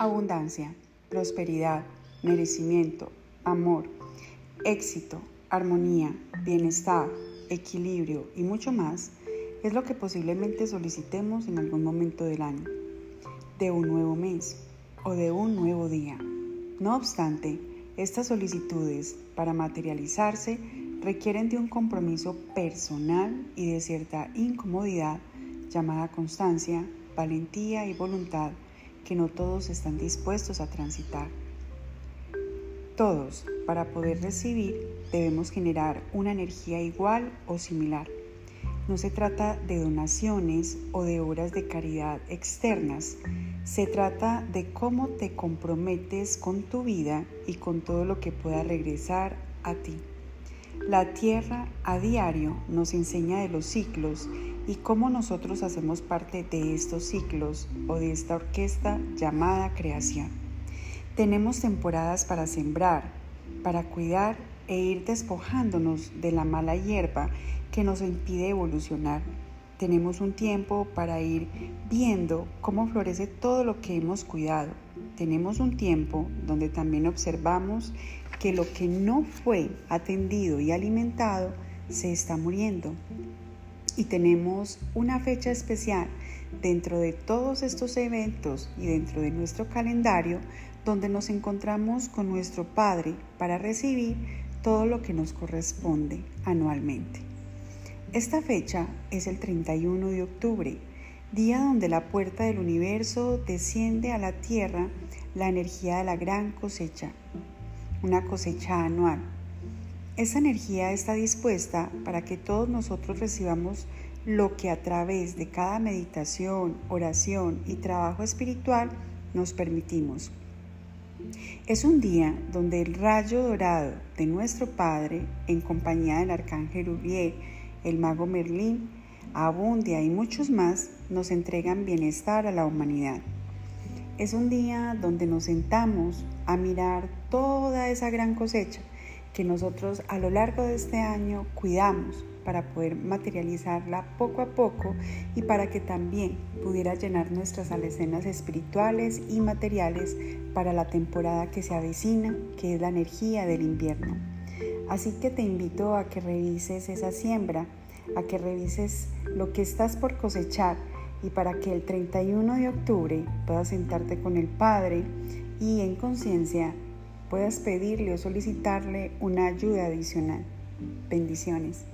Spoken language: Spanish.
Abundancia, prosperidad, merecimiento, amor, éxito, armonía, bienestar, equilibrio y mucho más es lo que posiblemente solicitemos en algún momento del año, de un nuevo mes o de un nuevo día. No obstante, estas solicitudes para materializarse requieren de un compromiso personal y de cierta incomodidad llamada constancia, valentía y voluntad que no todos están dispuestos a transitar. Todos, para poder recibir, debemos generar una energía igual o similar. No se trata de donaciones o de obras de caridad externas, se trata de cómo te comprometes con tu vida y con todo lo que pueda regresar a ti. La tierra a diario nos enseña de los ciclos y cómo nosotros hacemos parte de estos ciclos o de esta orquesta llamada creación. Tenemos temporadas para sembrar, para cuidar e ir despojándonos de la mala hierba que nos impide evolucionar. Tenemos un tiempo para ir viendo cómo florece todo lo que hemos cuidado. Tenemos un tiempo donde también observamos que lo que no fue atendido y alimentado se está muriendo. Y tenemos una fecha especial dentro de todos estos eventos y dentro de nuestro calendario donde nos encontramos con nuestro Padre para recibir todo lo que nos corresponde anualmente. Esta fecha es el 31 de octubre, día donde la puerta del universo desciende a la tierra la energía de la gran cosecha, una cosecha anual. Esa energía está dispuesta para que todos nosotros recibamos lo que a través de cada meditación, oración y trabajo espiritual nos permitimos. Es un día donde el rayo dorado de nuestro Padre, en compañía del arcángel Uriel, el mago Merlín, Abundia y muchos más, nos entregan bienestar a la humanidad. Es un día donde nos sentamos a mirar toda esa gran cosecha que nosotros a lo largo de este año cuidamos para poder materializarla poco a poco y para que también pudiera llenar nuestras alecenas espirituales y materiales para la temporada que se avecina, que es la energía del invierno. Así que te invito a que revises esa siembra, a que revises lo que estás por cosechar y para que el 31 de octubre puedas sentarte con el Padre y en conciencia puedas pedirle o solicitarle una ayuda adicional. Bendiciones.